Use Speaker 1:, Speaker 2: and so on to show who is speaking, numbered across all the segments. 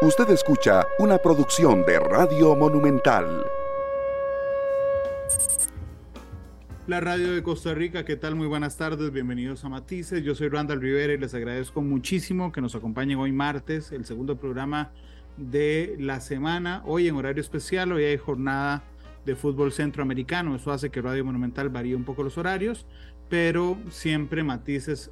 Speaker 1: Usted escucha una producción de Radio Monumental.
Speaker 2: La radio de Costa Rica, ¿qué tal? Muy buenas tardes, bienvenidos a Matices. Yo soy Randall Rivera y les agradezco muchísimo que nos acompañen hoy martes, el segundo programa de la semana. Hoy en horario especial, hoy hay jornada de fútbol centroamericano. Eso hace que Radio Monumental varíe un poco los horarios, pero siempre Matices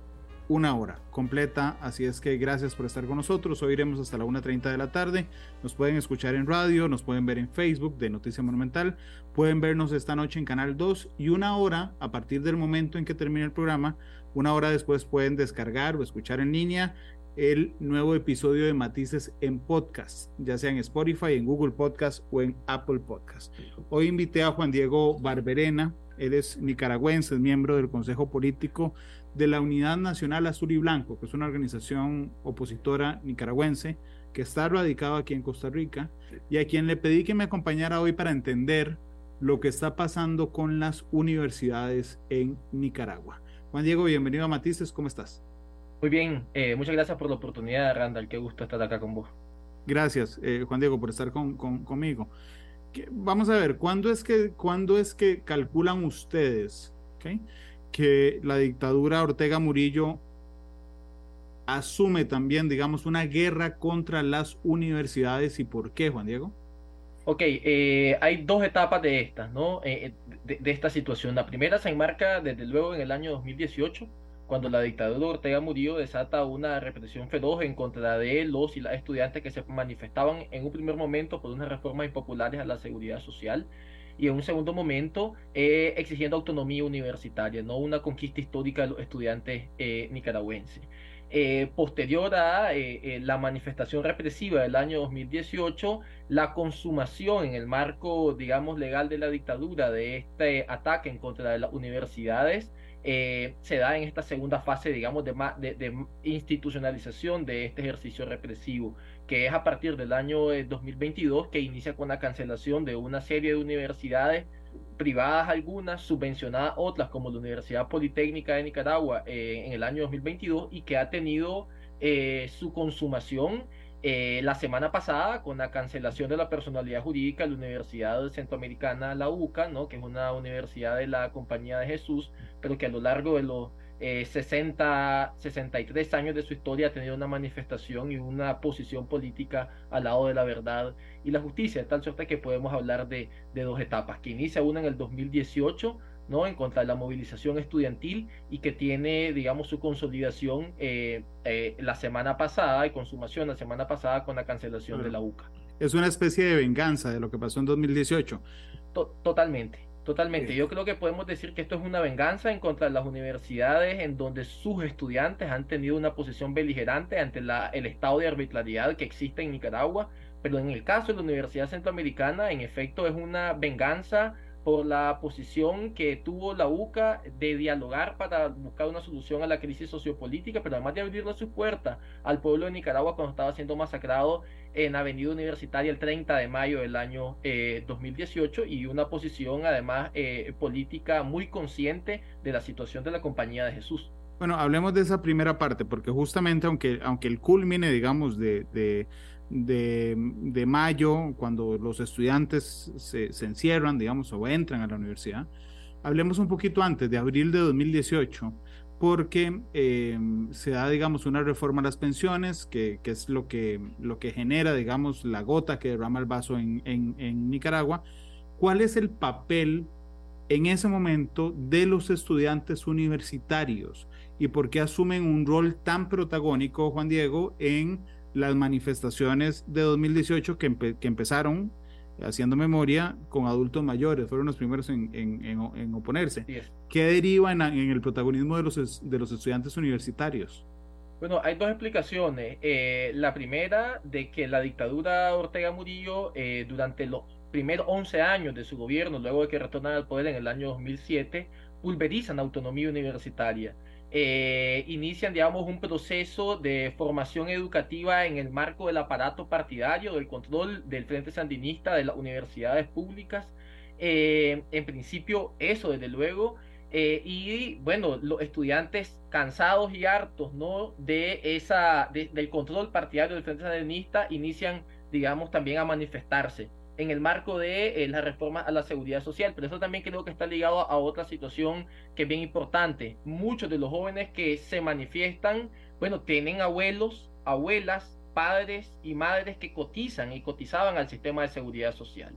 Speaker 2: una hora completa. Así es que gracias por estar con nosotros. Hoy iremos hasta la 1.30 de la tarde. Nos pueden escuchar en radio, nos pueden ver en Facebook de Noticia Monumental. Pueden vernos esta noche en Canal 2 y una hora a partir del momento en que termine el programa. Una hora después pueden descargar o escuchar en línea el nuevo episodio de Matices en podcast, ya sea en Spotify, en Google Podcast o en Apple Podcast. Hoy invité a Juan Diego Barberena, él es nicaragüense, es miembro del Consejo Político de la Unidad Nacional Azul y Blanco, que es una organización opositora nicaragüense que está radicado aquí en Costa Rica y a quien le pedí que me acompañara hoy para entender lo que está pasando con las universidades en Nicaragua. Juan Diego, bienvenido a Matices, ¿cómo estás?
Speaker 3: Muy bien, eh, muchas gracias por la oportunidad, Randall, qué gusto estar acá con vos.
Speaker 2: Gracias, eh, Juan Diego, por estar con, conmigo. Vamos a ver, ¿cuándo es que, ¿cuándo es que calculan ustedes? Okay? Que la dictadura Ortega Murillo asume también, digamos, una guerra contra las universidades y por qué, Juan Diego?
Speaker 3: Ok, eh, hay dos etapas de estas, ¿no? Eh, de, de, esta situación. La primera se enmarca desde luego en el año 2018, cuando la dictadura Ortega Murillo desata una represión feroz en contra de los y las estudiantes que se manifestaban en un primer momento por unas reformas impopulares a la seguridad social y en un segundo momento eh, exigiendo autonomía universitaria, no una conquista histórica de los estudiantes eh, nicaragüenses. Eh, posterior a la manifestación represiva del año 2018, la consumación en el marco, digamos, legal de la dictadura de este ataque en contra de las universidades, se da en esta segunda fase, digamos, de, de, institucionalización de este ejercicio represivo que es a partir del año 2022 que inicia con la cancelación de una serie de universidades privadas algunas, subvencionadas otras, como la Universidad Politécnica de Nicaragua eh, en el año 2022 y que ha tenido eh, su consumación eh, la semana pasada con la cancelación de la personalidad jurídica de la Universidad Centroamericana, la UCA, ¿no? que es una universidad de la Compañía de Jesús, pero que a lo largo de los 60, eh, 63 años de su historia ha tenido una manifestación y una posición política al lado de la verdad y la justicia, de tal suerte que podemos hablar de, de dos etapas, que inicia una en el 2018, ¿no? en contra de la movilización estudiantil y que tiene, digamos, su consolidación eh, eh, la semana pasada y consumación la semana pasada con la cancelación de la UCA.
Speaker 2: Es una especie de venganza de lo que pasó en 2018.
Speaker 3: totalmente. Totalmente. Yo creo que podemos decir que esto es una venganza en contra de las universidades en donde sus estudiantes han tenido una posición beligerante ante la, el estado de arbitrariedad que existe en Nicaragua. Pero en el caso de la Universidad Centroamericana, en efecto, es una venganza por la posición que tuvo la UCA de dialogar para buscar una solución a la crisis sociopolítica, pero además de abrirle su puerta al pueblo de Nicaragua cuando estaba siendo masacrado en Avenida Universitaria el 30 de mayo del año 2018 eh, y una posición además eh, política muy consciente de la situación de la Compañía de Jesús.
Speaker 2: Bueno, hablemos de esa primera parte, porque justamente aunque, aunque el culmine, digamos, de, mayo, cuando los estudiantes se, encierran, digamos, o entran a la universidad. Hablemos un poquito antes, de abril de 2018, porque eh, se da, digamos, una reforma a las pensiones, que, es lo que, lo que genera, digamos, la gota que derrama el vaso en, en Nicaragua. ¿Cuál es el papel en ese momento de los estudiantes universitarios? ¿Y por qué asumen un rol tan protagónico, Juan Diego, en las manifestaciones de 2018 que, que empezaron, haciendo memoria, con adultos mayores, fueron los primeros en, en, oponerse. ¿Qué deriva en, el protagonismo de los, de los estudiantes universitarios?
Speaker 3: Bueno, hay dos explicaciones. Eh, la primera, de que la dictadura Ortega Murillo, eh, durante los primeros 11 años de su gobierno, luego de que retornara al poder en el año 2007, pulverizan la autonomía universitaria. Eh, inician, digamos, un proceso de formación educativa en el marco del aparato partidario, del control del Frente Sandinista de las universidades públicas. Eh, en principio, eso, desde luego, Eh, y bueno, los estudiantes cansados y hartos ¿no? de esa, del control partidario del Frente Sandinista inician, digamos, también a manifestarse en el marco de eh, la reforma a la seguridad social. Pero eso también creo que está ligado a otra situación que es bien importante. Muchos de los jóvenes que se manifiestan, bueno, tienen abuelos, abuelas, padres y madres que cotizan y cotizaban al sistema de seguridad social,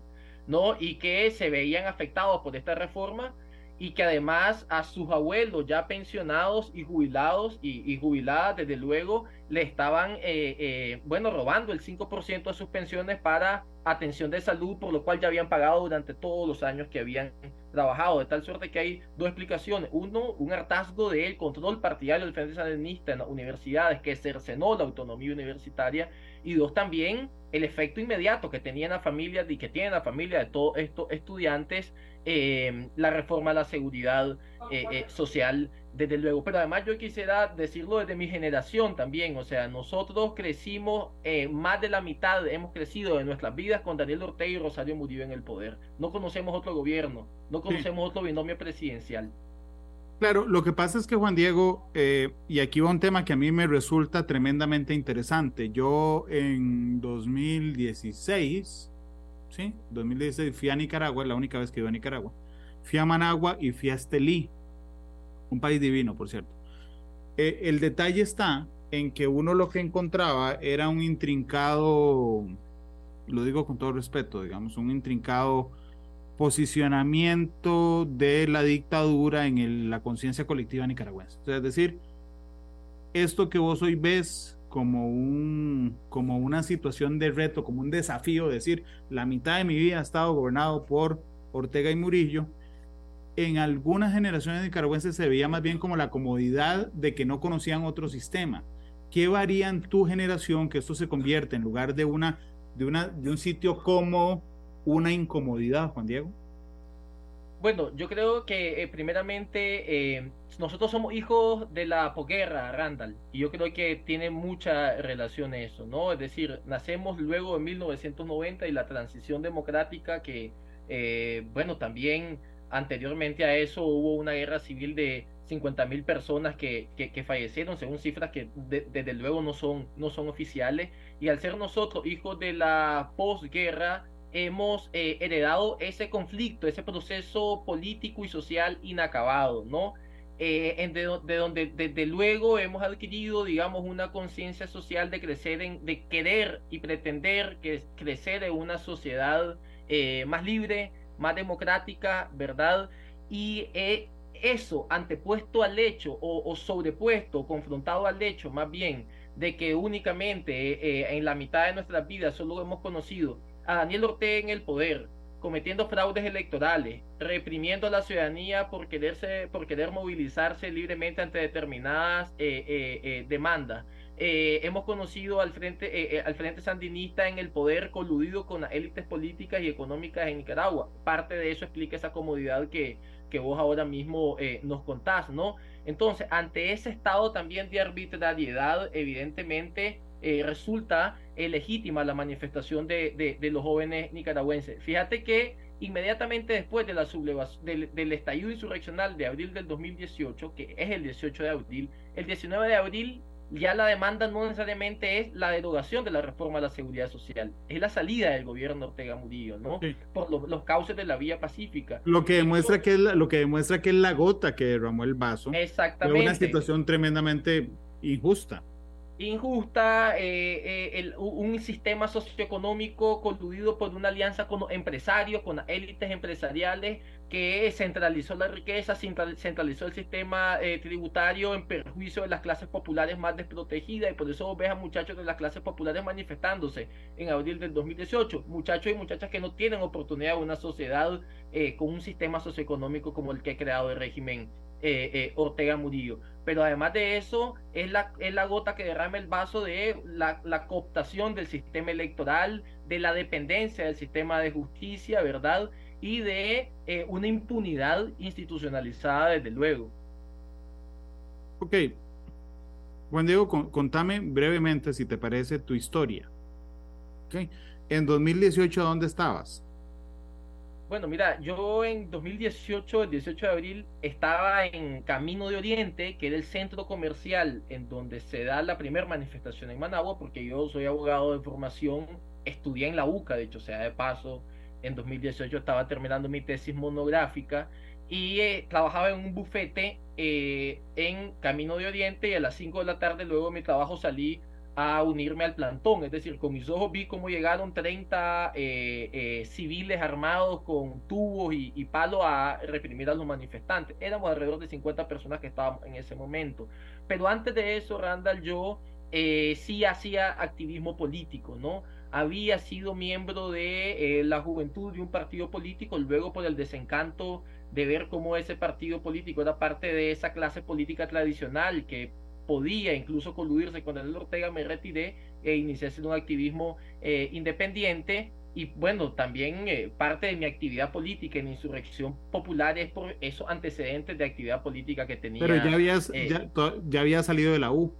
Speaker 3: ¿no? Y que se veían afectados por esta reforma y que además a sus abuelos ya pensionados y jubilados y, jubiladas, desde luego, le estaban, eh, eh, bueno, robando el 5% de sus pensiones para atención de salud, por lo cual ya habían pagado durante todos los años que habían trabajado, de tal suerte que hay dos explicaciones. Uno, un hartazgo del control partidario del Frente Sandinista en las universidades que cercenó la autonomía universitaria, y dos, también el efecto inmediato que tenían la familia y que tienen la familia de todos estos estudiantes eh, la reforma a la seguridad eh, eh, social, desde luego. Pero además yo quisiera decirlo desde mi generación también, o sea, nosotros crecimos, más de la mitad hemos crecido en nuestras vidas con Daniel Ortega y Rosario Murillo en el poder. No conocemos otro gobierno, no conocemos otro binomio presidencial.
Speaker 2: Claro, lo que pasa es que Juan Diego, y aquí va un tema que a mí me resulta tremendamente interesante. Yo en 2016 ¿sí? 2016 fui a Nicaragua, la única vez que iba a Nicaragua. Fui a Managua y fui a Estelí, un país divino, por cierto. Eh, el detalle está en que uno lo que encontraba era un intrincado, lo digo con todo respeto, digamos, un intrincado posicionamiento de la dictadura en la conciencia colectiva nicaragüense. es decir, esto que vos hoy ves como, un, como una situación de reto, como un desafío, decir, la mitad de mi vida ha estado gobernado por Ortega y Murillo. En algunas generaciones nicaragüenses se veía más bien como la comodidad de que no conocían otro sistema. ¿Qué varía en tu generación que esto se convierte en lugar de, una, de, una, de un sitio como una incomodidad, Juan Diego?
Speaker 3: Bueno, yo creo que eh, primeramente eh, nosotros somos hijos de la posguerra, Randall, y yo creo que tiene mucha relación eso, ¿no? Es decir, nacemos luego de 1990 y la transición democrática que, eh, bueno, también anteriormente a eso hubo una guerra civil de 50 mil personas que, que, fallecieron, según cifras que desde luego no son, no son oficiales, y al ser nosotros hijos de la posguerra, hemos eh, heredado ese conflicto, ese proceso político y social inacabado, ¿no? Eh, de, donde desde luego hemos adquirido, digamos, una conciencia social de crecer, en, de querer y pretender que crecer en una sociedad eh, más libre, más democrática, ¿verdad? Y eso antepuesto al hecho o, o, sobrepuesto, confrontado al hecho más bien de que únicamente en la mitad de nuestras vidas solo hemos conocido a Daniel Ortega en el poder, cometiendo fraudes electorales, reprimiendo a la ciudadanía por, quererse, por querer movilizarse libremente ante determinadas eh, eh, eh, hemos conocido al frente, al frente Sandinista en el poder coludido con las élites políticas y económicas en Nicaragua. Parte de eso explica esa comodidad que, que vos ahora mismo nos contás, ¿no? Entonces, ante ese estado también de arbitrariedad, evidentemente, eh, resulta legítima la manifestación de, los jóvenes nicaragüenses. Fíjate que inmediatamente después de la del, del, estallido insurreccional de abril del 2018, que es el 18 de abril, el 19 de abril ya la demanda no necesariamente es la derogación de la reforma a la seguridad social, es la salida del gobierno Ortega Murillo, ¿no? Por los cauces de la vía pacífica.
Speaker 2: Lo que demuestra que es la, lo que demuestra que es la gota que derramó el vaso.
Speaker 3: Exactamente.
Speaker 2: Es una situación tremendamente injusta
Speaker 3: injusta, eh, eh, un sistema socioeconómico coludido por una alianza con empresarios, con élites empresariales, que centralizó la riqueza, centralizó el sistema eh, tributario en perjuicio de las clases populares más desprotegidas, y por eso ves a muchachos de las clases populares manifestándose en abril del 2018, muchachos y muchachas que no tienen oportunidad en una sociedad con un sistema socioeconómico como el que ha creado el régimen Ortega Murillo pero además de eso es la, es la gota que derrama el vaso de la, la, cooptación del sistema electoral, de la dependencia del sistema de justicia, ¿verdad? Y de eh, una impunidad institucionalizada, desde luego.
Speaker 2: Ok. Juan Diego, contame brevemente, si te parece, tu historia. Okay. En 2018, ¿dónde estabas?
Speaker 3: Bueno, mira, yo en 2018, el 18 de abril, estaba en Camino de Oriente, que era el centro comercial en donde se da la primera manifestación en Managua, porque yo soy abogado de formación, estudié en la UCA, de hecho, sea de paso, en 2018 estaba terminando mi tesis monográfica y eh, trabajaba en un bufete eh, en Camino de Oriente y a las 5 de la tarde luego mi trabajo salí a unirme al plantón, es decir, con mis ojos vi cómo llegaron 30 eh, eh, civiles armados con tubos y, palos a reprimir a los manifestantes. Éramos alrededor de 50 personas que estábamos en ese momento. Pero antes de eso, Randall, yo eh, sí hacía activismo político, ¿no? Había sido miembro de la juventud de un partido político, luego por el desencanto de ver cómo ese partido político era parte de esa clase política tradicional que podía incluso coludirse con el Ortega, me retiré e inicié un activismo eh, independiente. Y bueno, también eh, parte de mi actividad política en insurrección popular es por esos antecedentes de actividad política que tenía.
Speaker 2: Pero ya habías,
Speaker 3: eh,
Speaker 2: ya, ya había salido de la U.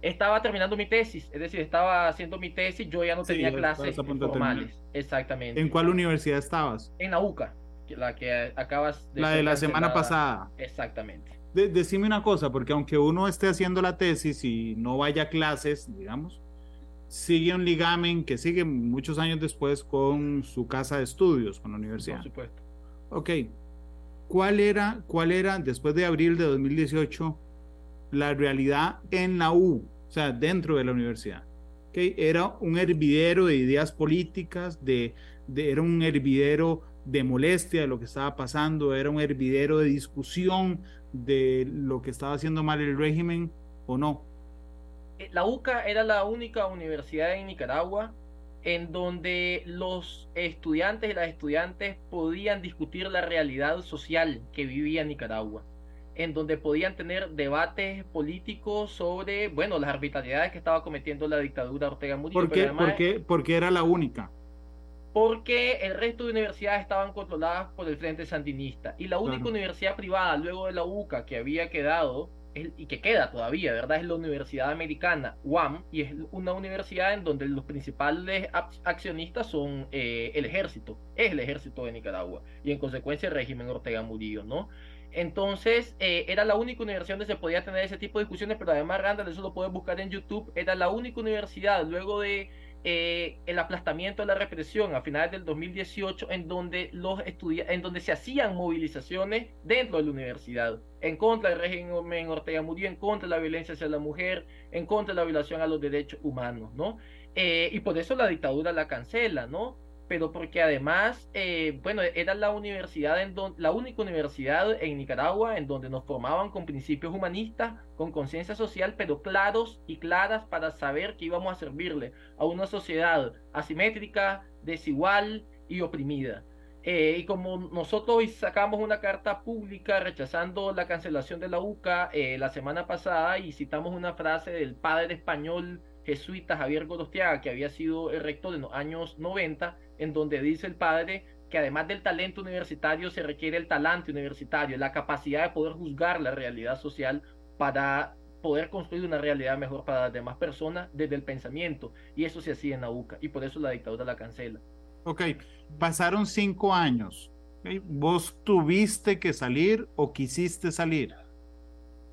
Speaker 3: Estaba terminando mi tesis, es decir, estaba haciendo mi tesis, yo ya no
Speaker 2: Sí,
Speaker 3: tenía
Speaker 2: ya
Speaker 3: clases formales. Exactamente.
Speaker 2: ¿En cuál universidad estabas?
Speaker 3: En la UCA, la que acabas de
Speaker 2: La de la semana pasada.
Speaker 3: Exactamente.
Speaker 2: De- decime una cosa, porque aunque uno esté haciendo la tesis y no vaya a clases, digamos, sigue un ligamen que sigue muchos años después con su casa de estudios, con la
Speaker 3: Por
Speaker 2: universidad.
Speaker 3: supuesto.
Speaker 2: Ok. ¿Cuál era, cuál era, después de abril de 2018, la realidad en la U, o sea, dentro de la universidad? Ok, Era un hervidero de ideas políticas, de, de- era un hervidero de molestia de lo que estaba pasando, era un hervidero de discusión de lo que estaba haciendo mal el régimen o no.
Speaker 3: Eh, La UCA era la única universidad en Nicaragua en donde los estudiantes y las estudiantes podían discutir la realidad social que vivía Nicaragua, en donde podían tener debates políticos sobre, bueno, las arbitrariedades que estaba cometiendo la dictadura Ortega Murillo.
Speaker 2: ¿Por
Speaker 3: pero
Speaker 2: qué?
Speaker 3: además-
Speaker 2: ¿Por qué? Porque era la única.
Speaker 3: Porque el resto de universidades estaban controladas por el Frente Sandinista. Y la única
Speaker 2: Claro.
Speaker 3: universidad privada, luego de la UCA, que había quedado, y que queda todavía, ¿verdad? Es la Universidad Americana, UAM, y es una universidad en donde los principales accionistas son eh, el ejército, es el ejército de Nicaragua, y en consecuencia el régimen Ortega Murillo, ¿no? Entonces, eh, era la única universidad donde se podía tener ese tipo de discusiones, pero además, Randall, eso lo puedes buscar en YouTube, era la única universidad, luego de eh, el aplastamiento de la represión a finales del 2018 en donde los en donde se hacían movilizaciones dentro de la universidad en contra del régimen Ortega Murillo, en contra de la violencia hacia la mujer, en contra de la violación a los derechos humanos, ¿no? Eh, y por eso la dictadura la cancela, ¿no? Pero porque además, eh, bueno, era la universidad en donde, la única universidad en Nicaragua en donde nos formaban con principios humanistas, con conciencia social, pero claros y claras para saber que íbamos a servirle a una sociedad asimétrica, desigual y oprimida. Eh, y como nosotros hoy sacamos una carta pública rechazando la cancelación de la UCA eh, la semana pasada y citamos una frase del padre español jesuita Javier Gorostiaga, que había sido el rector en los años 90, en donde dice el padre que además del talento universitario se requiere el talante universitario, la capacidad de poder juzgar la realidad social para poder construir una realidad mejor para las demás personas desde el pensamiento. Y eso se hacía en la UCA, y por eso la dictadura la cancela.
Speaker 2: Ok, pasaron cinco años. ¿Vos tuviste que salir o quisiste salir?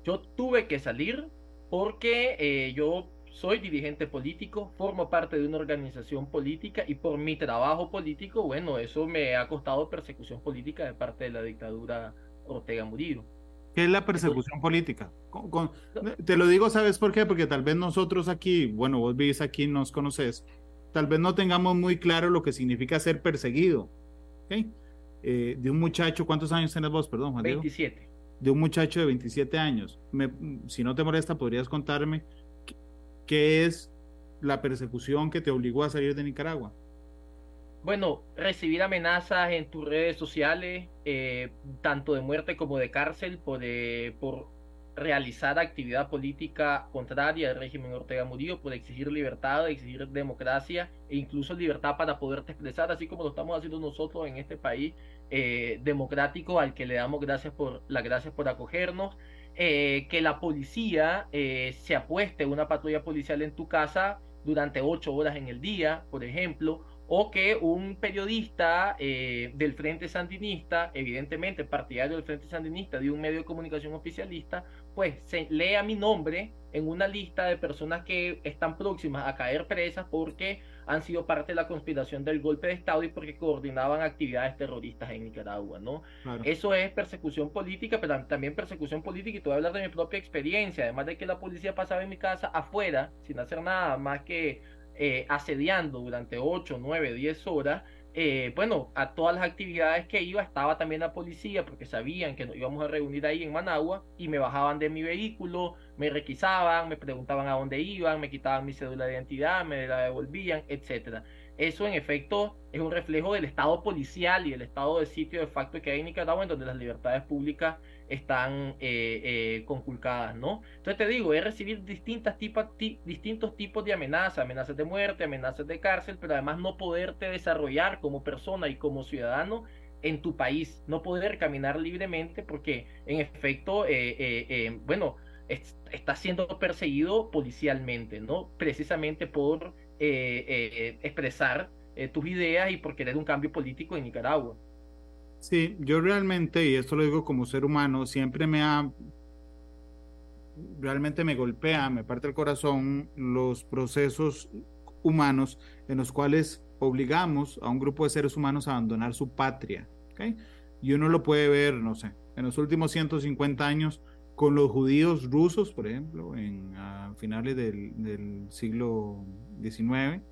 Speaker 3: Yo tuve que salir porque eh, yo soy dirigente político, formo parte de una organización política y por mi trabajo político, bueno, eso me ha costado persecución política de parte de la dictadura Ortega Murillo.
Speaker 2: ¿Qué es la persecución política? Con- con- te lo digo, ¿sabes por qué? Porque tal vez nosotros aquí, bueno, vos vivís aquí, nos conoces, tal vez no tengamos muy claro lo que significa ser perseguido. ¿ok? Eh, de un muchacho, ¿cuántos años tenés vos? Perdón, Juan Diego.
Speaker 3: 27.
Speaker 2: De un muchacho de 27 años. Me- si no te molesta, ¿podrías contarme qué, es la persecución que te obligó a salir de Nicaragua?
Speaker 3: Bueno, recibir amenazas en tus redes sociales, eh, tanto de muerte como de cárcel, por, por realizar actividad política contraria al régimen Ortega Murillo, por exigir libertad, exigir democracia e incluso libertad para poderte expresar, así como lo estamos haciendo nosotros en este país eh, democrático al que le damos gracias por las gracias por acogernos. Eh, que la policía eh, se apueste una patrulla policial en tu casa durante ocho horas en el día, por ejemplo, o que un periodista eh, del Frente Sandinista, evidentemente partidario del Frente Sandinista, de un medio de comunicación oficialista, pues lea mi nombre en una lista de personas que están próximas a caer presas porque han sido parte de la conspiración del golpe de Estado y porque coordinaban actividades terroristas en Nicaragua, ¿no? Eso es persecución política, pero también persecución política y te voy a hablar de mi propia experiencia, además de que la policía pasaba en mi casa afuera sin hacer nada más que eh, asediando durante 8, 9, 10 horas, eh, bueno, a todas las actividades que iba estaba también la policía porque sabían que nos íbamos a reunir ahí en Managua y me bajaban de mi vehículo, me requisaban, me preguntaban a dónde iban, me quitaban mi cédula de identidad, me la devolvían, etcétera. Eso en efecto es un reflejo del estado policial y del estado de sitio de facto que hay en Nicaragua en donde las libertades públicas están eh, eh, conculcadas, ¿no? Entonces te digo, es recibir distintas distintos tipos de amenazas, amenazas de muerte, amenazas de cárcel, pero además no poderte desarrollar como persona y como ciudadano en tu país, no poder caminar libremente porque en efecto, eh, bueno, está siendo perseguido policialmente, ¿no? Precisamente por eh, eh, expresar eh, tus ideas y por querer un cambio político en Nicaragua.
Speaker 2: Sí, yo realmente, y esto lo digo como ser humano, siempre me ha, realmente me golpea, me parte el corazón los procesos humanos en los cuales obligamos a un grupo de seres humanos a abandonar su patria. ¿okay? Y uno lo puede ver, no sé, en los últimos 150 años con los judíos rusos, por ejemplo, en, a finales del, siglo XIX.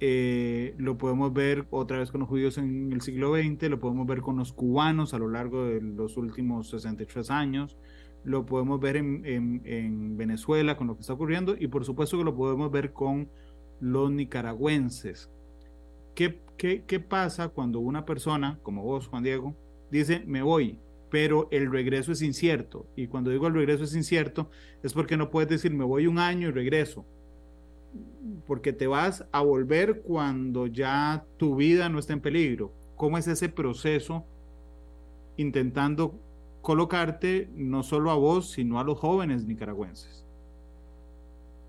Speaker 2: Eh, lo podemos ver otra vez con los judíos en el siglo XX, lo podemos ver con los cubanos a lo largo de los últimos 63 años, lo podemos ver en, en, en, Venezuela con lo que está ocurriendo y por supuesto que lo podemos ver con los nicaragüenses. ¿Qué, qué, qué pasa cuando una persona, como vos, Juan Diego, dice, me voy, pero el regreso es incierto. Y cuando digo el regreso es incierto, es porque no puedes decir me voy un año y regreso, porque te vas a volver cuando ya tu vida no está en peligro. ¿Cómo es ese proceso intentando colocarte no solo a vos, sino a los jóvenes nicaragüenses?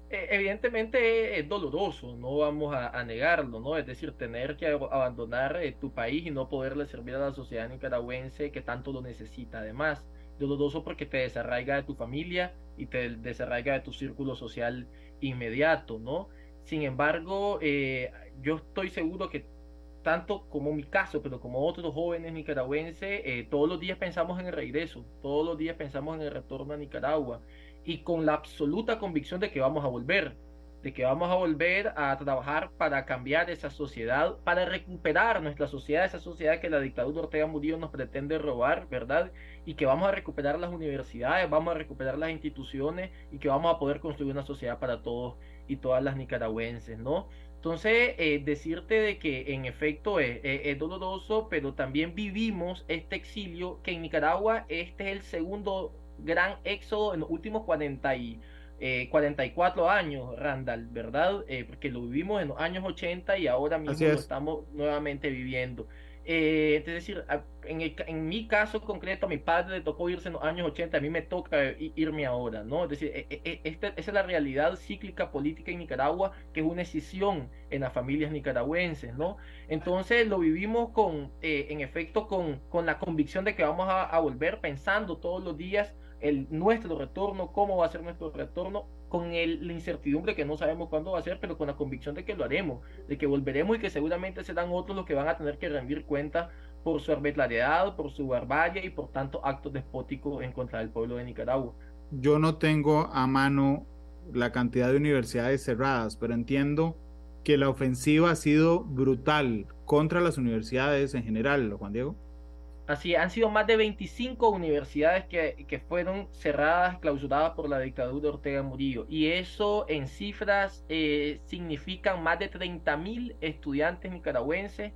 Speaker 3: Eh, evidentemente es doloroso, no vamos a, negarlo, ¿no? Es decir, tener que abandonar eh, tu país y no poderle servir a la sociedad nicaragüense que tanto lo necesita. Además, doloroso porque te desarraiga de tu familia y te desarraiga de tu círculo social inmediato, ¿no? Sin embargo, eh, yo estoy seguro que tanto como mi caso, pero como otros jóvenes nicaragüenses, todos los días pensamos en el regreso, todos los días pensamos en el retorno a Nicaragua y con la absoluta convicción de que vamos a volver, de que vamos a volver a trabajar para cambiar esa sociedad, para recuperar nuestra sociedad, esa sociedad que la dictadura Ortega Murillo nos pretende robar, ¿verdad? Y que vamos a recuperar las universidades, vamos a recuperar las instituciones y que vamos a poder construir una sociedad para todos y todas las nicaragüenses, ¿no? Entonces, eh, decirte de que en efecto es, es, doloroso, pero también vivimos este exilio, que en Nicaragua este es el segundo gran éxodo en los últimos 40 y, 44 eh, años, Randall, ¿verdad? Eh, porque lo vivimos en los años 80 y ahora mismo lo estamos nuevamente viviendo. Eh, es decir, en, en, mi caso concreto, a mi padre le tocó irse en los años 80, a mí me toca irme ahora, ¿no? Es decir, e, e, e, esta, esa es la realidad cíclica política en Nicaragua, que es una decisión en las familias nicaragüenses, ¿no? Entonces lo vivimos con, en efecto, con, con la convicción de que vamos a, a volver pensando todos los días el, nuestro retorno, cómo va a ser nuestro retorno, con el, la incertidumbre que no sabemos cuándo va a ser, pero con la convicción de que lo haremos, de que volveremos y que seguramente serán otros los que van a tener que rendir cuenta por su arbitrariedad, por su barbarie y por tanto actos despóticos en contra del pueblo de Nicaragua.
Speaker 2: Yo no tengo a mano la cantidad de universidades cerradas, pero entiendo que la ofensiva ha sido brutal contra las universidades en general, Juan Diego.
Speaker 3: Así, han sido más de 25 universidades que, que, fueron cerradas, clausuradas por la dictadura de Ortega Murillo. Y eso en cifras eh, significan más de 30.000 estudiantes nicaragüenses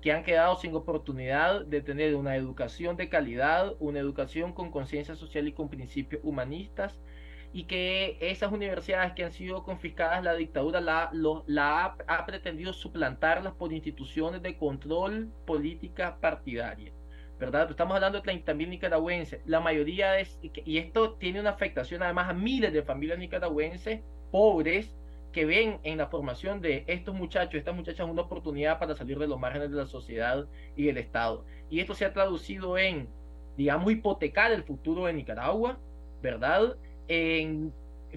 Speaker 3: que han quedado sin oportunidad de tener una educación de calidad, una educación con conciencia social y con principios humanistas, y que esas universidades que han sido confiscadas, la dictadura la, ha, ha pretendido suplantarlas por instituciones de control política partidaria. ¿Verdad? Estamos hablando de 30.000 nicaragüenses. La mayoría es, y esto tiene una afectación además a miles de familias nicaragüenses pobres que ven en la formación de estos muchachos, estas muchachas, una oportunidad para salir de los márgenes de la sociedad y del Estado. Y esto se ha traducido en, digamos, hipotecar el futuro de Nicaragua, ¿verdad? En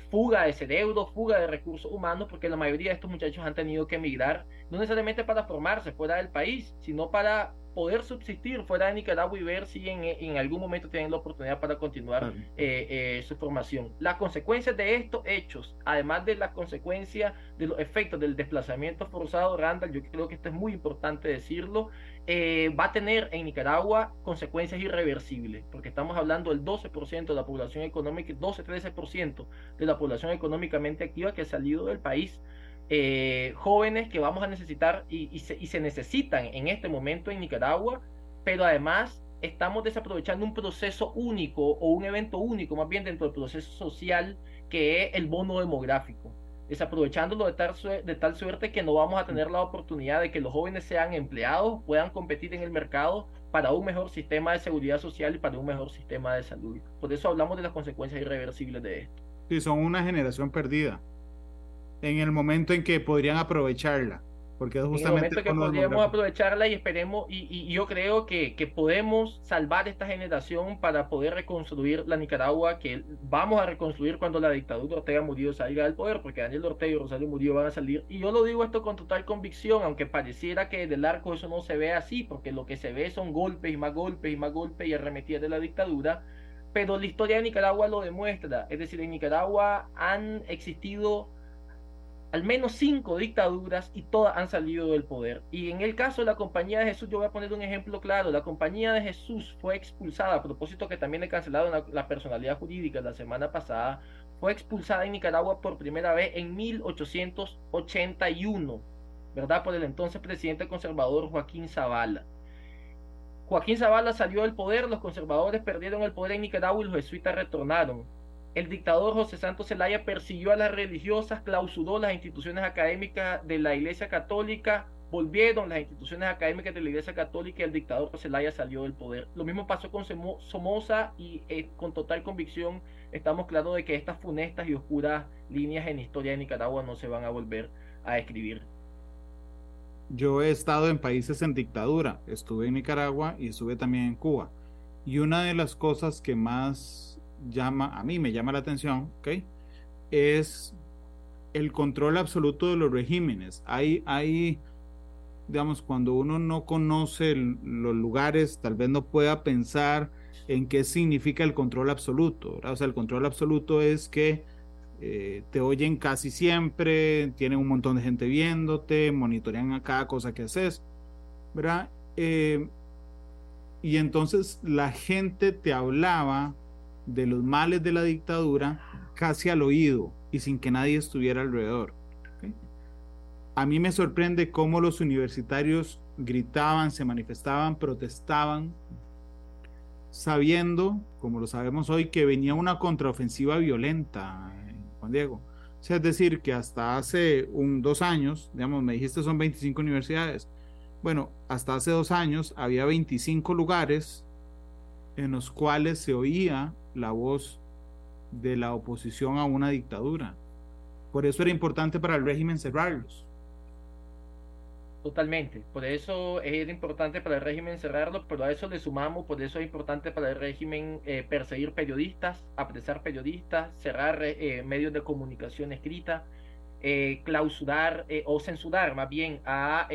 Speaker 3: fuga de cerebro, fuga de recursos humanos, porque la mayoría de estos muchachos han tenido que emigrar, no necesariamente para formarse fuera del país, sino para poder subsistir fuera de Nicaragua y ver si en, en algún momento tienen la oportunidad para continuar eh, eh, su formación. Las consecuencias de estos hechos, además de las consecuencias de los efectos del desplazamiento forzado, Randall, yo creo que esto es muy importante decirlo, eh, va a tener en Nicaragua consecuencias irreversibles, porque estamos hablando del 12% de la población económica, 12-13% de la población económicamente activa que ha salido del país eh, jóvenes que vamos a necesitar y, se, necesitan en este momento en Nicaragua, pero además estamos desaprovechando un proceso único o un evento único, más bien dentro del proceso social, que es el bono demográfico. Desaprovechándolo de tal, de tal suerte que no vamos a tener la oportunidad de que los jóvenes sean empleados, puedan competir en el mercado para un mejor sistema de seguridad social y para un mejor sistema de salud. Por eso hablamos de las consecuencias irreversibles de esto.
Speaker 2: Sí, son una generación perdida en el momento en que podrían aprovecharla. Porque justamente en el
Speaker 3: momento que podríamos aprovecharla y esperemos, y, yo creo que, que, podemos salvar esta generación para poder reconstruir la Nicaragua que vamos a reconstruir cuando la dictadura Ortega Murillo salga del poder, porque Daniel Ortega y Rosario Murillo van a salir. Y yo lo digo esto con total convicción, aunque pareciera que del arco eso no se ve así, porque lo que se ve son golpes y más golpes y más golpes y arremetidas de la dictadura. Pero la historia de Nicaragua lo demuestra. Es decir, en Nicaragua han existido al menos cinco dictaduras y todas han salido del poder. Y en el caso de la Compañía de Jesús, yo voy a poner un ejemplo claro. La Compañía de Jesús fue expulsada, a propósito que también he cancelado la, personalidad jurídica la semana pasada, fue expulsada en Nicaragua por primera vez en 1881, ¿verdad? Por el entonces presidente conservador Joaquín Zavala. Joaquín Zavala salió del poder, los conservadores perdieron el poder en Nicaragua y los jesuitas retornaron el dictador José Santos Zelaya persiguió a las religiosas, clausuró las instituciones académicas de la Iglesia Católica, volvieron las instituciones académicas de la Iglesia Católica y el dictador Zelaya salió del poder. Lo mismo pasó con Somoza y eh, con total convicción estamos claros de que estas funestas y oscuras líneas en historia de Nicaragua no se van a volver a escribir.
Speaker 2: Yo he estado en países en dictadura, estuve en Nicaragua y estuve también en Cuba. Y una de las cosas que más llama, a mí me llama la atención, ¿ok? Es el control absoluto de los regímenes. Hay, hay, digamos, cuando uno no conoce los lugares, tal vez no pueda pensar en qué significa el control absoluto. O sea, el control absoluto es que eh, te oyen casi siempre, tienen un montón de gente viéndote, monitorean a cada cosa que haces, ¿verdad? Eh, y entonces la gente te hablaba de los males de la dictadura casi al oído y sin que nadie estuviera alrededor. A mí me sorprende cómo los universitarios gritaban, se manifestaban, protestaban, sabiendo, como lo sabemos hoy, que venía una contraofensiva violenta, Juan Diego. es decir, que hasta hace un, dos años, digamos, me dijiste son 25 universidades. Bueno, hasta hace dos años había 25 lugares en los cuales se oía la voz de la oposición a una dictadura. Por eso era importante para el régimen cerrarlos.
Speaker 3: Totalmente, por eso era importante para el régimen cerrarlos, pero a eso le sumamos, por eso es importante para el régimen eh, perseguir periodistas, apresar periodistas, cerrar eh, medios de comunicación escrita, eh, clausurar o censurar más bien a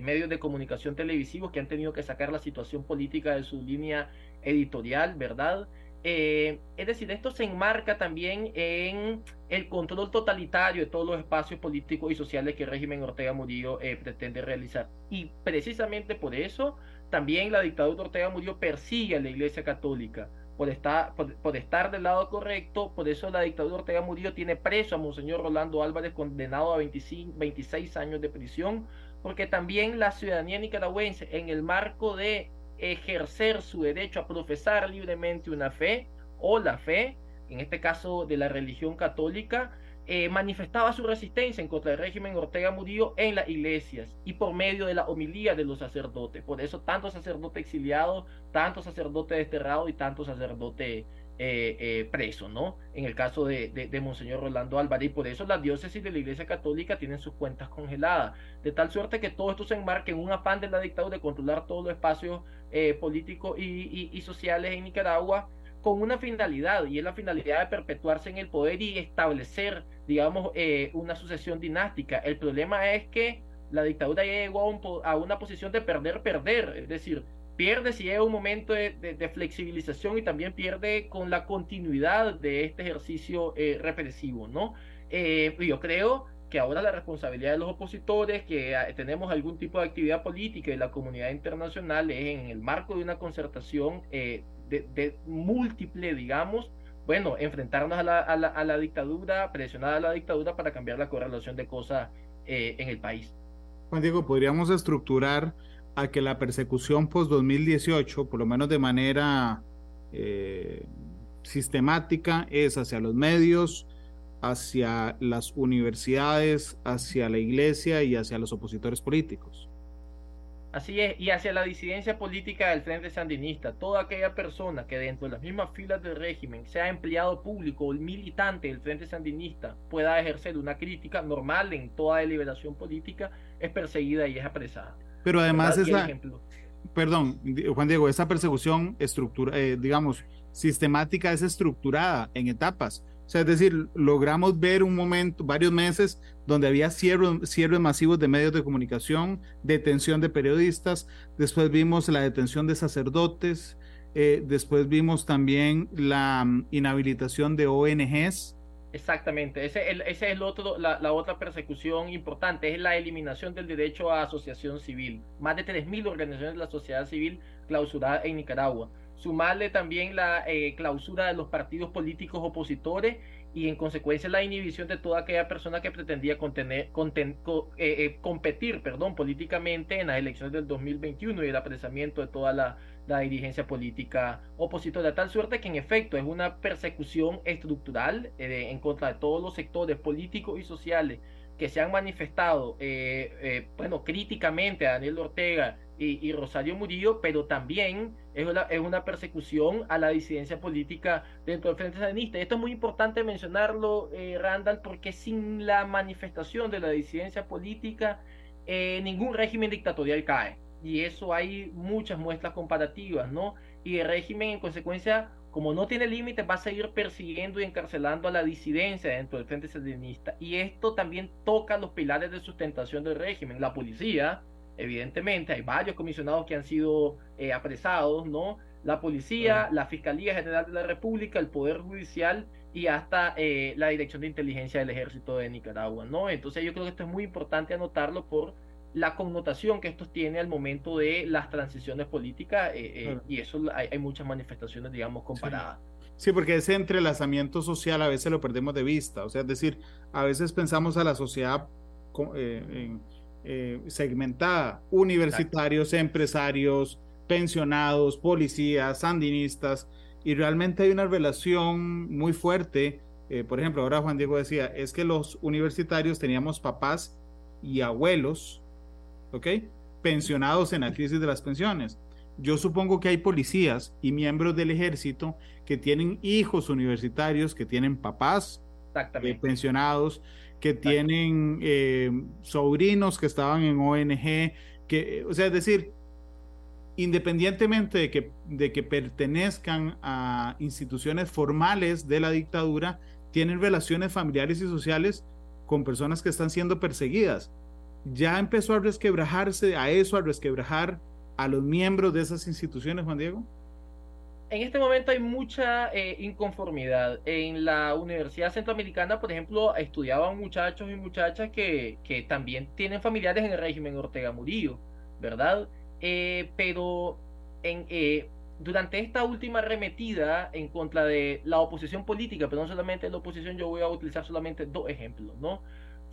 Speaker 3: medios de comunicación televisivos que han tenido que sacar la situación política de su línea editorial, ¿verdad? Eh, es decir, esto se enmarca también en el control totalitario de todos los espacios políticos y sociales que el régimen Ortega Murillo eh, pretende realizar. Y precisamente por eso también la dictadura Ortega Murillo persigue a la Iglesia Católica. Por estar, por, estar del lado correcto, por eso la dictadura Ortega Murillo tiene preso a Monseñor Rolando Álvarez, condenado a 25, 26 años de prisión, porque también la ciudadanía nicaragüense, en el marco de ejercer su derecho a profesar libremente una fe o la fe, en este caso de la religión católica, eh, manifestaba su resistencia en contra del régimen Ortega Murillo en las iglesias y por medio de la homilía de los sacerdotes. Por eso tanto sacerdote exiliado, tanto sacerdote desterrado y tanto sacerdote eh, eh, preso, ¿no? En el caso de, de, Monseñor Rolando Álvarez, y por eso las diócesis de la Iglesia Católica tienen sus cuentas congeladas, de tal suerte que todo esto se enmarca en un afán de la dictadura de controlar todos los espacios eh, políticos y, y, sociales en Nicaragua con una finalidad, y es la finalidad de perpetuarse en el poder y establecer, digamos, una sucesión dinástica. El problema es que la dictadura llegó a, a una posición de perder, perder, es decir, pierde si llega un momento de, flexibilización y también pierde con la continuidad de este ejercicio eh, represivo, ¿no? Eh, yo creo que ahora la responsabilidad de los opositores, que ah, tenemos algún tipo de actividad política y la comunidad internacional es en el marco de una concertación eh, de, múltiple, digamos, bueno, enfrentarnos a la, a, la, a la, dictadura, presionar a la dictadura para cambiar la correlación de cosas en el país.
Speaker 2: Juan Diego, podríamos estructurar a que la persecución post-2018, por lo menos de manera eh, sistemática, es hacia los medios, hacia las universidades, hacia la iglesia y hacia los opositores políticos.
Speaker 3: Así es, y hacia la disidencia política del Frente Sandinista, toda aquella persona que dentro de las mismas filas del régimen, sea empleado público o militante del Frente Sandinista, pueda ejercer una crítica normal en toda deliberación política, es perseguida y es apresada.
Speaker 2: Pero además es la, perdón, Juan Diego, esa persecución estructura, eh, digamos, sistemática es estructurada en etapas. O sea, es decir, logramos ver un momento, varios meses, donde había cierres, cierres masivos de medios de comunicación, detención de periodistas, después vimos la detención de sacerdotes, eh, después vimos también la mm, inhabilitación de ONGs,
Speaker 3: Exactamente, ese, es el otro, la, otra persecución importante, es la eliminación del derecho a asociación civil. Más de 3.000 organizaciones de la sociedad civil clausuradas en Nicaragua. Sumarle también la eh, clausura de los partidos políticos opositores y en consecuencia la inhibición de toda aquella persona que pretendía contener, eh, eh, competir perdón, políticamente en las elecciones del 2021 y el apresamiento de toda la la dirigencia política opositora, tal suerte que en efecto es una persecución estructural eh, en contra de todos los sectores políticos y sociales que se han manifestado, eh, eh, bueno, críticamente a Daniel Ortega y, Rosario Murillo, pero también es una, es una, persecución a la disidencia política dentro del Frente Sandinista. Y esto es muy importante mencionarlo, Randall, porque sin la manifestación de la disidencia política, ningún régimen dictatorial cae y eso hay muchas muestras comparativas, ¿no? Y el régimen en consecuencia, como no tiene límites, va a seguir persiguiendo y encarcelando a la disidencia dentro del Frente Sandinista. Y esto también toca los pilares de sustentación del régimen. La policía, evidentemente, hay varios comisionados que han sido eh, apresados, ¿no? La policía, la Fiscalía General de la República, el Poder Judicial y hasta eh, la Dirección de Inteligencia del Ejército de Nicaragua, ¿no? Entonces yo creo que esto es muy importante anotarlo por la connotación que esto tiene al momento de las transiciones políticas eh, eh, y eso hay, muchas manifestaciones, digamos, comparadas.
Speaker 2: Sí. porque ese entrelazamiento social a veces lo perdemos de vista, o sea, es decir, a veces pensamos a la sociedad eh, segmentada, universitarios, empresarios, pensionados, policías, sandinistas, y realmente hay una relación muy fuerte. por ejemplo, ahora Juan Diego decía, es que los universitarios teníamos papás y abuelos ¿ok? Pensionados en la crisis de las pensiones. Yo supongo que hay policías y miembros del ejército que tienen hijos universitarios, que tienen papás eh, pensionados, que tienen eh, sobrinos que estaban en ONG, que, o sea, es decir, independientemente de que, de que pertenezcan a instituciones formales de la dictadura, tienen relaciones familiares y sociales con personas que están siendo perseguidas ya empezó a resquebrajarse a eso, a resquebrajar a los miembros de esas instituciones, Juan Diego?
Speaker 3: En este momento hay mucha eh, inconformidad. En la Universidad Centroamericana, por ejemplo, estudiaban muchachos y muchachas que, que también tienen familiares en el régimen Ortega Murillo, ¿verdad? Eh, pero en, eh, durante esta última arremetida en contra de la oposición política, pero no solamente la oposición, yo voy a utilizar solamente dos ejemplos, ¿no?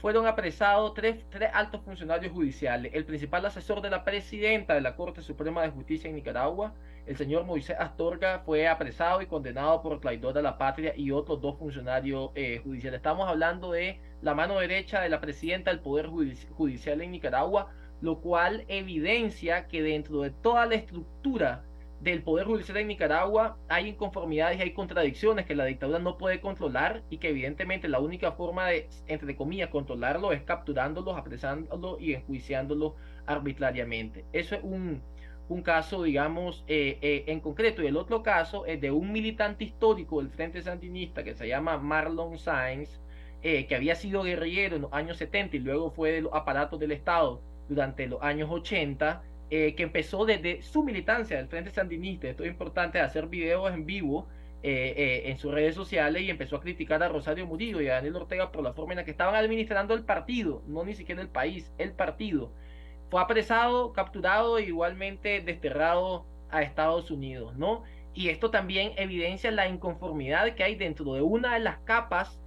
Speaker 3: Fueron apresados tres, tres, altos funcionarios judiciales. El principal asesor de la presidenta de la Corte Suprema de Justicia en Nicaragua, el señor Moisés Astorga, fue apresado y condenado por traidor a la patria y otros dos funcionarios eh, judiciales. Estamos hablando de la mano derecha de la presidenta del Poder Judicial en Nicaragua, lo cual evidencia que dentro de toda la estructura del Poder Judicial en Nicaragua hay inconformidades y hay contradicciones que la dictadura no puede controlar y que evidentemente la única forma de, entre comillas, controlarlo es capturándolos, apresándolos y enjuiciándolos arbitrariamente. Eso es un, un caso, digamos, eh, eh, en concreto. Y el otro caso es de un militante histórico del Frente Sandinista que se llama Marlon Sainz, eh, que había sido guerrillero en los años 70 y luego fue de los aparatos del Estado durante los años 80 eh, que empezó desde su militancia del Frente Sandinista, esto es importante, hacer videos en vivo eh, eh, en sus redes sociales y empezó a criticar a Rosario Murillo y a Daniel Ortega por la forma en la que estaban administrando el partido, no ni siquiera el país, el partido. Fue apresado, capturado e igualmente desterrado a Estados Unidos, ¿no? Y esto también evidencia la inconformidad que hay dentro de una de las capas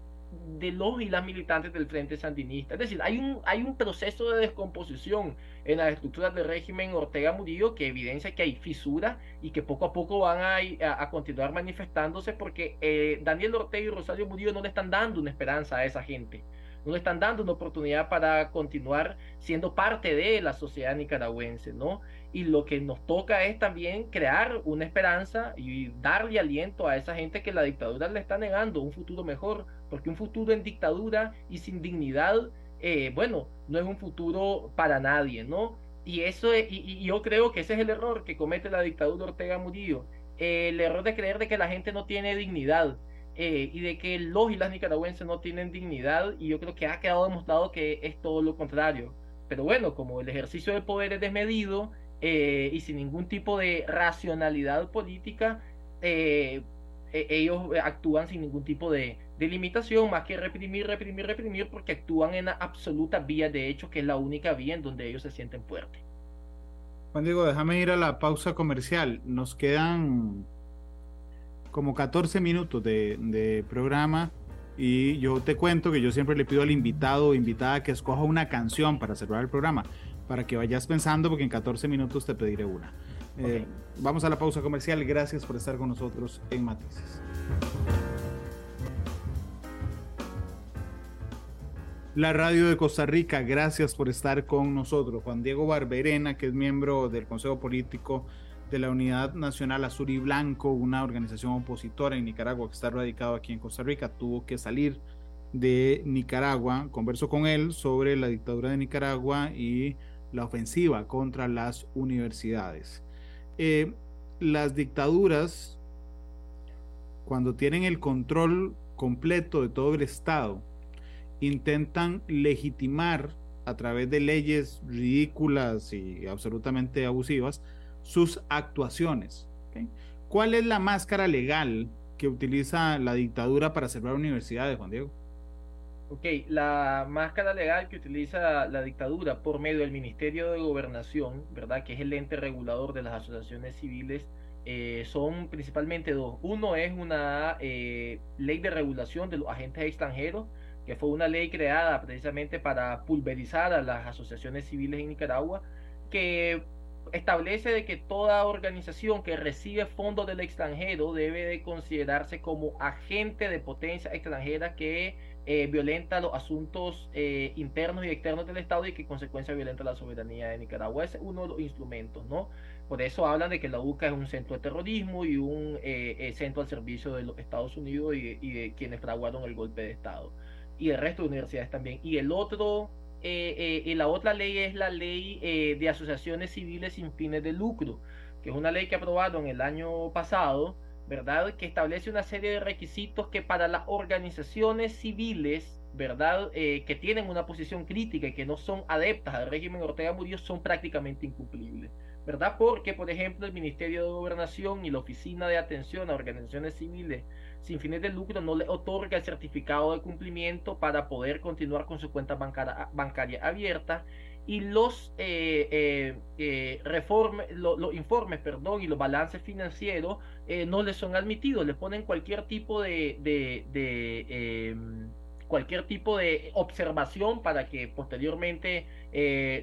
Speaker 3: de los y las militantes del Frente Sandinista. Es decir, hay un, hay un proceso de descomposición en las estructuras del régimen Ortega Murillo que evidencia que hay fisuras y que poco a poco van a, a, continuar manifestándose porque eh, Daniel Ortega y Rosario Murillo no le están dando una esperanza a esa gente, no le están dando una oportunidad para continuar siendo parte de la sociedad nicaragüense, ¿no? y lo que nos toca es también crear una esperanza y darle aliento a esa gente que la dictadura le está negando un futuro mejor, porque un futuro en dictadura y sin dignidad, eh, bueno, no es un futuro para nadie, ¿no? Y eso y, yo creo que ese es el error que comete la dictadura Ortega Murillo, el error de creer de que la gente no tiene dignidad. Eh, y de que los y las nicaragüenses no tienen dignidad y yo creo que ha quedado demostrado que es todo lo contrario. Pero bueno, como el ejercicio del poder es desmedido, eh, y sin ningún tipo de racionalidad política, e, ellos actúan sin ningún tipo de, de, limitación, más que reprimir, reprimir, reprimir, porque actúan en la absoluta vía de hecho, que es la única vía en donde ellos se sienten fuertes.
Speaker 2: Juan Diego, déjame ir a la pausa comercial. Nos quedan como 14 minutos de, de programa. Y yo te cuento que yo siempre le pido al invitado o invitada que escoja una canción para cerrar el programa para que vayas pensando, porque en 14 minutos te pediré una. Eh, vamos a la pausa comercial. Gracias por estar con nosotros en Matices. La radio de Costa Rica, gracias por estar con nosotros. Juan Diego Barberena, que es miembro del Consejo Político de la Unidad Nacional Azul y Blanco, una organización opositora en Nicaragua que está radicado aquí en Costa Rica, tuvo que salir de Nicaragua. Converso con él sobre la dictadura de Nicaragua y la ofensiva contra las universidades. Eh, las dictaduras, cuando tienen el control completo de todo el Estado, intentan legitimar a través de leyes ridículas y absolutamente abusivas sus actuaciones. ¿Cuál es la máscara legal que utiliza la dictadura para cerrar universidades, Juan Diego?
Speaker 3: Ok, la máscara legal que utiliza la dictadura por medio del Ministerio de Gobernación, ¿verdad? Que es el ente regulador de las asociaciones civiles, eh, son principalmente dos. Uno es una eh, ley de regulación de los agentes extranjeros, que fue una ley creada precisamente para pulverizar a las asociaciones civiles en Nicaragua, que establece de que toda organización que recibe fondos del extranjero debe de considerarse como agente de potencia extranjera que eh, violenta los asuntos eh, internos y externos del Estado y que en consecuencia violenta la soberanía de Nicaragua. Es uno de los instrumentos, ¿no? Por eso hablan de que la UCA es un centro de terrorismo y un eh, centro al servicio de los Estados Unidos y, de quienes fraguaron el golpe de Estado. Y el resto de universidades también. Y el otro, y la otra ley es la ley de asociaciones civiles sin fines de lucro, que es una ley que aprobaron el año pasado ¿verdad? Que establece una serie de requisitos que para las organizaciones civiles, ¿verdad? Eh, que tienen una posición crítica y que no son adeptas al régimen Ortega Murillo son prácticamente incumplibles, ¿verdad? Porque, por ejemplo, el Ministerio de Gobernación y la Oficina de Atención a Organizaciones Civiles sin fines de lucro no le otorga el certificado de cumplimiento para poder continuar con su cuenta bancaria, abierta y los eh, eh, eh los informes perdón, y los balances financieros eh, no les son admitidos, le ponen cualquier tipo de, de, em, cualquier tipo de observación para que posteriormente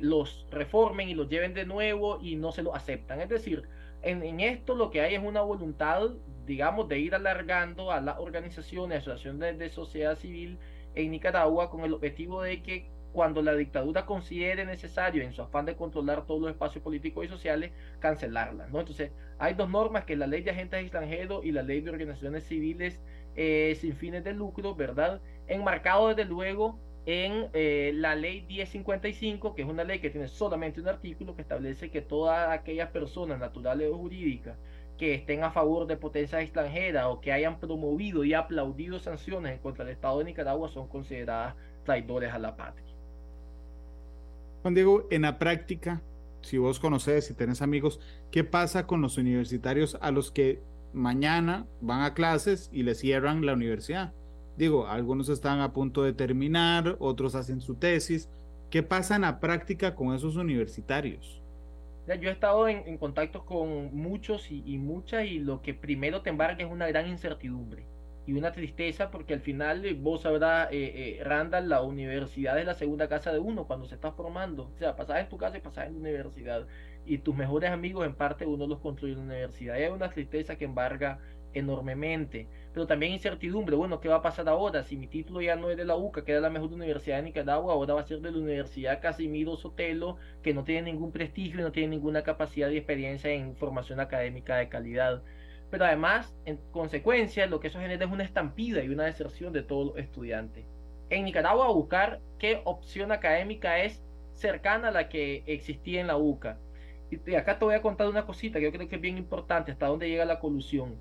Speaker 3: los reformen y los lleven de nuevo y no se lo aceptan. Es decir, en, en, esto lo que hay es una voluntad, digamos, de ir alargando a las organizaciones, asociaciones de sociedad civil en Nicaragua con el objetivo de que cuando la dictadura considere necesario, en su afán de controlar todos los espacios políticos y sociales, cancelarla. ¿no? Entonces, hay dos normas, que es la ley de agentes extranjeros y la ley de organizaciones civiles eh, sin fines de lucro, ¿verdad? Enmarcado desde luego en eh, la ley 1055, que es una ley que tiene solamente un artículo que establece que todas aquellas personas naturales o jurídicas que estén a favor de potencias extranjeras o que hayan promovido y aplaudido sanciones en contra del Estado de Nicaragua son consideradas traidores a la patria.
Speaker 2: Juan Diego, en la práctica, si vos conoces, si tenés amigos, ¿qué pasa con los universitarios a los que mañana van a clases y les cierran la universidad? Digo, algunos están a punto de terminar, otros hacen su tesis. ¿Qué pasa en la práctica con esos universitarios?
Speaker 3: Yo he estado en, contacto con muchos y, muchas y lo que primero te embarga es una gran incertidumbre y una tristeza porque al final eh, vos sabrás, eh, eh, Randall, la universidad es la segunda casa de uno cuando se está formando. O sea, pasás en tu casa y pasás en la universidad. Y tus mejores amigos en parte uno los construye en la universidad. Y hay una tristeza que embarga enormemente, pero también incertidumbre, bueno, ¿qué va a pasar ahora? Si mi título ya no es de la UCA, que era la mejor universidad de Nicaragua, ahora va a ser de la Universidad Casimiro Sotelo, que no tiene ningún prestigio y no tiene ninguna capacidad y experiencia en formación académica de calidad. Pero además, en consecuencia, lo que eso genera es una estampida y una deserción de todos los estudiantes. En Nicaragua, buscar qué opción académica es cercana a la que existía en la UCA. Y acá te voy a contar una cosita que yo creo que es bien importante, hasta dónde llega la colusión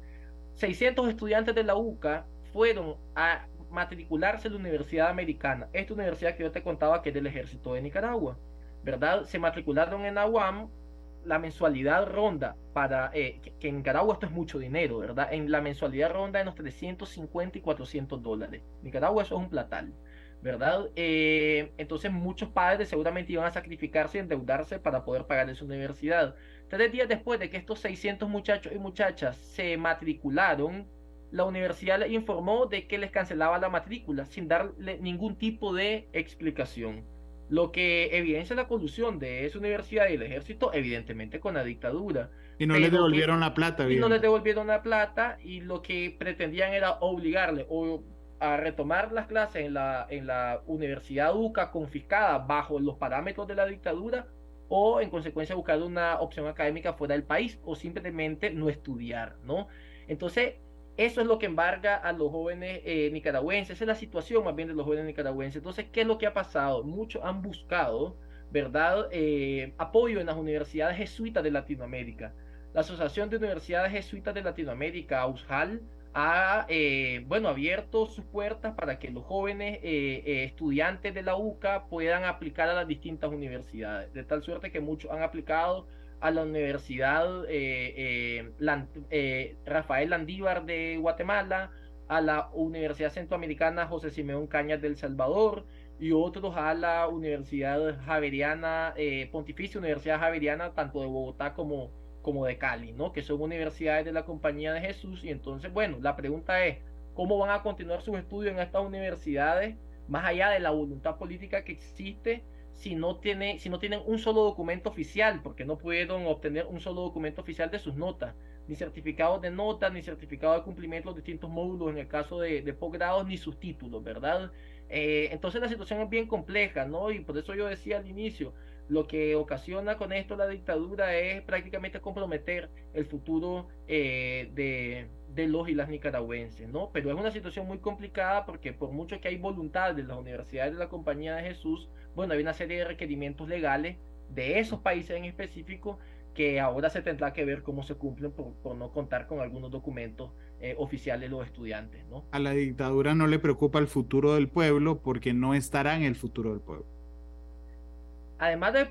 Speaker 3: 600 estudiantes de la UCA fueron a matricularse en la Universidad Americana, esta universidad que yo te contaba que es del ejército de Nicaragua, ¿verdad? Se matricularon en AUAM, la mensualidad ronda para, eh, que, en Nicaragua esto es mucho dinero, ¿verdad? En la mensualidad ronda en los 350 y 400 dólares. Nicaragua eso es un platal, ¿verdad? Eh, entonces muchos padres seguramente iban a sacrificarse y endeudarse para poder pagar esa universidad. Tres días después de que estos 600 muchachos y muchachas se matricularon, la universidad les informó de que les cancelaba la matrícula sin darle ningún tipo de explicación. Lo que evidencia la colusión de esa universidad y el ejército, evidentemente con la dictadura.
Speaker 2: Y no les devolvieron la plata.
Speaker 3: Y no les devolvieron la plata y lo que pretendían era obligarle o a retomar las clases en la, en la Universidad UCA confiscada bajo los parámetros de la dictadura o en consecuencia buscar una opción académica fuera del país o simplemente no estudiar, ¿no? Entonces, eso es lo que embarga a los jóvenes eh, nicaragüenses, esa es la situación más bien de los jóvenes nicaragüenses. Entonces, ¿qué es lo que ha pasado? Muchos han buscado, ¿verdad?, eh, apoyo en las universidades jesuitas de Latinoamérica. La Asociación de Universidades Jesuitas de Latinoamérica, AUSJAL, ha eh, bueno, abierto sus puertas para que los jóvenes eh, eh, estudiantes de la UCA puedan aplicar a las distintas universidades, de tal suerte que muchos han aplicado a la Universidad Rafael Landívar de Guatemala, a la Universidad Centroamericana José Simeón Cañas del Salvador y otros a la Universidad Javeriana, Pontificia Universidad Javeriana, tanto de Bogotá como como de Cali, ¿no? Que son universidades de la Compañía de Jesús. Y entonces, bueno, la pregunta es, ¿cómo van a continuar sus estudios en estas universidades, más allá de la voluntad política que existe, si no, tiene, si no tienen un solo documento oficial? Porque no pudieron obtener un solo documento oficial de sus notas, ni certificados de notas, ni certificados de cumplimiento de los distintos módulos en el caso de, de posgrados, ni sus títulos, ¿verdad? Eh, entonces la situación es bien compleja, ¿no? Y por eso yo decía al inicio, lo que ocasiona con esto la dictadura es prácticamente comprometer el futuro eh, de, los y las nicaragüenses, ¿no? Pero es una situación muy complicada porque por mucho que hay voluntad de las universidades de la Compañía de Jesús, bueno, hay una serie de requerimientos legales de esos países en específico que ahora se tendrá que ver cómo se cumplen por, no contar con algunos documentos eh, oficiales los estudiantes, ¿no?
Speaker 2: A la dictadura no le preocupa el futuro del pueblo porque no estará en el futuro del pueblo
Speaker 3: además de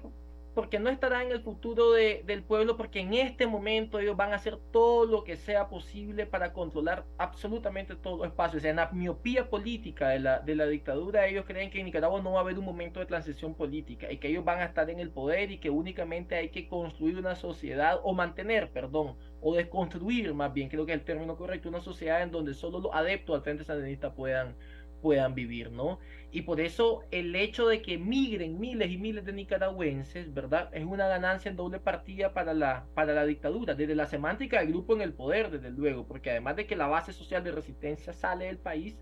Speaker 3: porque no estará en el futuro del pueblo, porque en este momento ellos van a hacer todo lo que sea posible para controlar absolutamente todo los espacios. O sea, en la miopía política de la, de la dictadura, ellos creen que en Nicaragua no va a haber un momento de transición política y que ellos van a estar en el poder y que únicamente hay que construir una sociedad o mantener, perdón, o desconstruir más bien, creo que es el término correcto, una sociedad en donde solo los adeptos al Frente Sandinista puedan, puedan vivir, ¿no? Y por eso el hecho de que migren miles y miles de nicaragüenses, ¿verdad? Es una ganancia en doble partida para la, para la dictadura, desde la semántica del grupo en el poder, desde luego, porque además de que la base social de resistencia sale del país,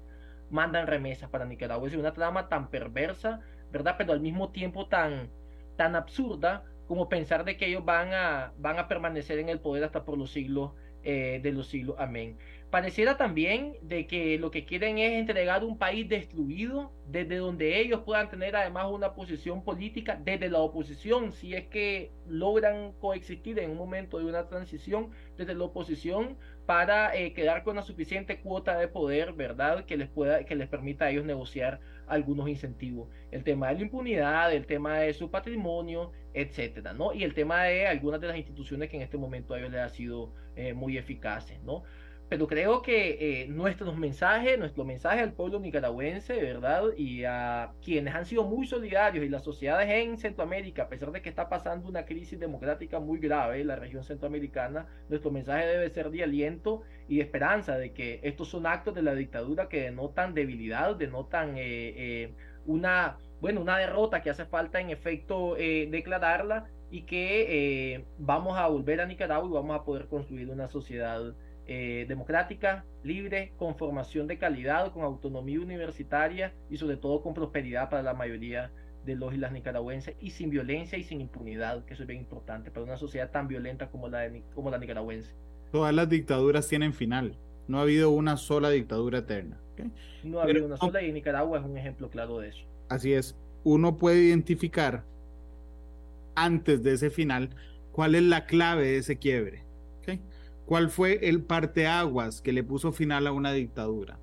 Speaker 3: mandan remesas para Nicaragua. Es una trama tan perversa ¿verdad? Pero al mismo tiempo tan, tan absurda como pensar de que ellos van a, van a permanecer en el poder hasta por los siglos eh, de los siglos. Amén. Pareciera también de que lo que quieren es entregar un país destruido desde donde ellos puedan tener además una posición política desde la oposición, si es que logran coexistir en un momento de una transición desde la oposición para eh, quedar con la suficiente cuota de poder, ¿verdad? Que les pueda, que les permita a ellos negociar algunos incentivos. El tema de la impunidad, el tema de su patrimonio, etcétera, ¿no? Y el tema de algunas de las instituciones que en este momento a ellos les ha sido eh, muy eficaces, ¿no? Pero creo que eh, nuestros mensajes, nuestro mensaje al pueblo nicaragüense, ¿verdad? Y a quienes han sido muy solidarios y las sociedades en Centroamérica, a pesar de que está pasando una crisis democrática muy grave en la región centroamericana, nuestro mensaje debe ser de aliento y de esperanza de que estos son actos de la dictadura que denotan debilidad, denotan eh, eh, una, bueno, una derrota que hace falta en efecto declararla y que vamos a volver a Nicaragua y vamos a poder construir una sociedad eh, democrática, libre, con formación de calidad, con autonomía universitaria y sobre todo con prosperidad para la mayoría de los y las nicaragüenses y sin violencia y sin impunidad, que eso es bien importante para una sociedad tan violenta como la, de, como la nicaragüense.
Speaker 2: Todas las dictaduras tienen final, no ha habido una sola dictadura eterna.
Speaker 3: No ha habido una sola y Nicaragua es un ejemplo claro de eso.
Speaker 2: Así es, uno puede identificar antes de ese final cuál es la clave de ese quiebre. ¿Cuál fue el parteaguas que le puso final a una dictadura?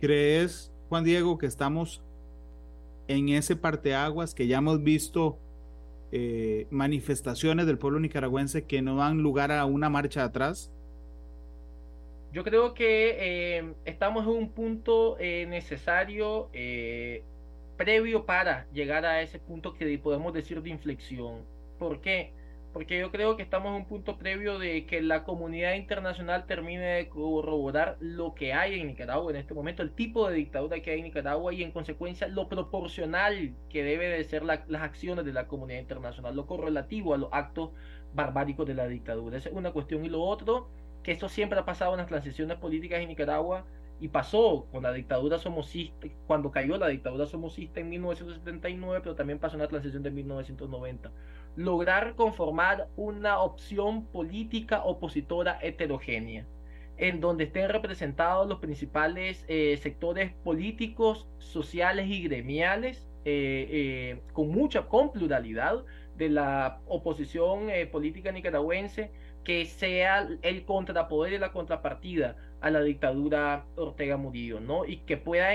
Speaker 2: ¿Crees, Juan Diego, que estamos en ese parteaguas que ya hemos visto eh, manifestaciones del pueblo nicaragüense que no dan lugar a una marcha atrás?
Speaker 3: Yo creo que eh, estamos en un punto eh, necesario previo para llegar a ese punto que podemos decir de inflexión. ¿Por qué? Porque yo creo que estamos en un punto previo de que la comunidad internacional termine de corroborar lo que hay en Nicaragua en este momento, el tipo de dictadura que hay en Nicaragua y en consecuencia lo proporcional que debe de ser las acciones de la comunidad internacional, lo correlativo a los actos barbáricos de la dictadura. Esa es una cuestión. Y lo otro, que esto siempre ha pasado en las transiciones políticas en Nicaragua, y pasó con la dictadura somocista, cuando cayó la dictadura somocista en 1979, pero también pasó en la transición de 1990 lograr conformar una opción política opositora heterogénea, en donde estén representados los principales eh, sectores políticos, sociales y gremiales, eh, eh, con mucha, con pluralidad de la oposición política nicaragüense, que sea el contrapoder y la contrapartida a la dictadura Ortega Murillo, ¿no? Y que pueda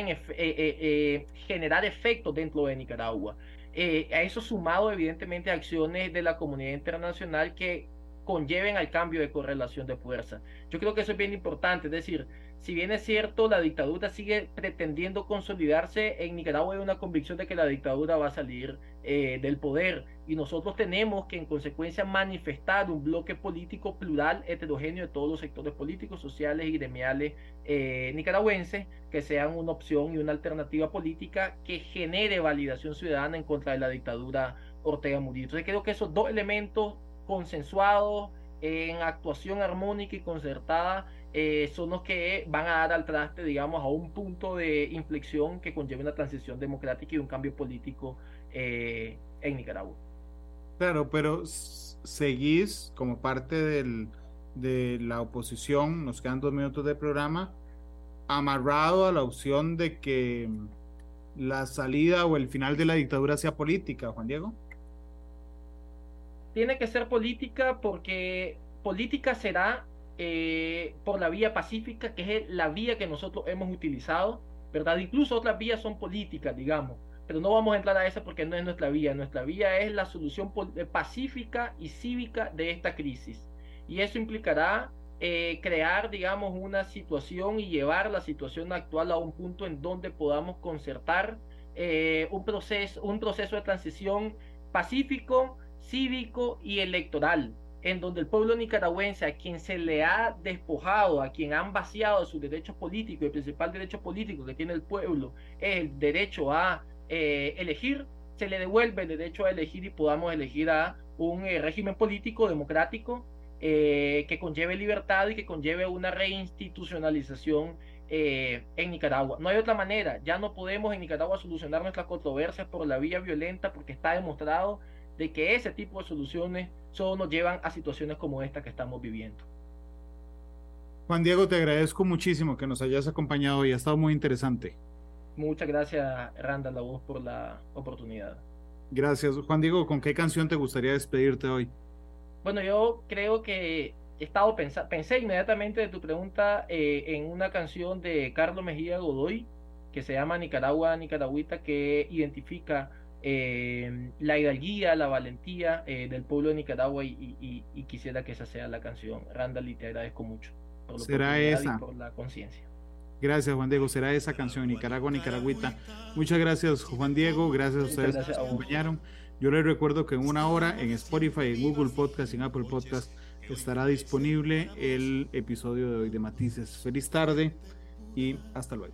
Speaker 3: generar efectos dentro de Nicaragua. Eh, a eso sumado evidentemente acciones de la comunidad internacional que conlleven al cambio de correlación de fuerza. Yo creo que eso es bien importante, es decir, si bien es cierto, la dictadura sigue pretendiendo consolidarse, en Nicaragua hay una convicción de que la dictadura va a salir eh, del poder y nosotros tenemos que en consecuencia manifestar un bloque político plural, heterogéneo de todos los sectores políticos, sociales y gremiales eh, nicaragüenses que sean una opción y una alternativa política que genere validación ciudadana en contra de la dictadura Ortega Murillo. Entonces creo que esos dos elementos consensuados en actuación armónica y concertada eh, son los que van a dar al traste, digamos, a un punto de inflexión que conlleve una transición democrática y un cambio político eh, en Nicaragua.
Speaker 2: Claro, pero seguís como parte del, de la oposición, nos quedan dos minutos de programa, amarrado a la opción de que la salida o el final de la dictadura sea política, Juan Diego.
Speaker 3: Tiene que ser política porque política será eh, por la vía pacífica, que es la vía que nosotros hemos utilizado, ¿verdad? Incluso otras vías son políticas, digamos, pero no vamos a entrar a esa porque no es nuestra vía. Nuestra vía es la solución eh, pacífica y cívica de esta crisis. Y eso implicará eh, crear, digamos, una situación y llevar la situación actual a un punto en donde podamos concertar un, proceso, un proceso de transición pacífico, cívico y electoral en donde el pueblo nicaragüense, a quien se le ha despojado, a quien han vaciado sus derechos políticos, el principal derecho político que tiene el pueblo es el derecho a eh, elegir, se le devuelve el derecho a elegir y podamos elegir a un eh, régimen político democrático eh, que conlleve libertad y que conlleve una reinstitucionalización en Nicaragua. No hay otra manera. Ya no podemos en Nicaragua solucionar nuestras controversias por la vía violenta porque está demostrado de que ese tipo de soluciones solo nos llevan a situaciones como esta que estamos viviendo.
Speaker 2: Juan Diego, te agradezco muchísimo que nos hayas acompañado y ha estado muy interesante.
Speaker 3: Muchas gracias, Randa, la voz, por la oportunidad.
Speaker 2: Gracias. Juan Diego, ¿con qué canción te gustaría despedirte hoy?
Speaker 3: Bueno, yo creo que he estado pensando, pensé inmediatamente de tu pregunta eh, en una canción de Carlos Mejía Godoy que se llama Nicaragua, Nicaragüita, que identifica eh, la hidalguía, la valentía eh, del pueblo de Nicaragua y, quisiera que esa sea la canción. Randall, y te agradezco mucho
Speaker 2: por, Será esa.
Speaker 3: por la conciencia.
Speaker 2: Gracias, Juan Diego. Será esa canción, Nicaragua, Nicaragüita. Muchas gracias, Juan Diego. Gracias a ustedes que nos acompañaron. Yo les recuerdo que en una hora en Spotify, en Google Podcast y en Apple Podcast estará disponible el episodio de hoy de Matices. Feliz tarde y hasta luego.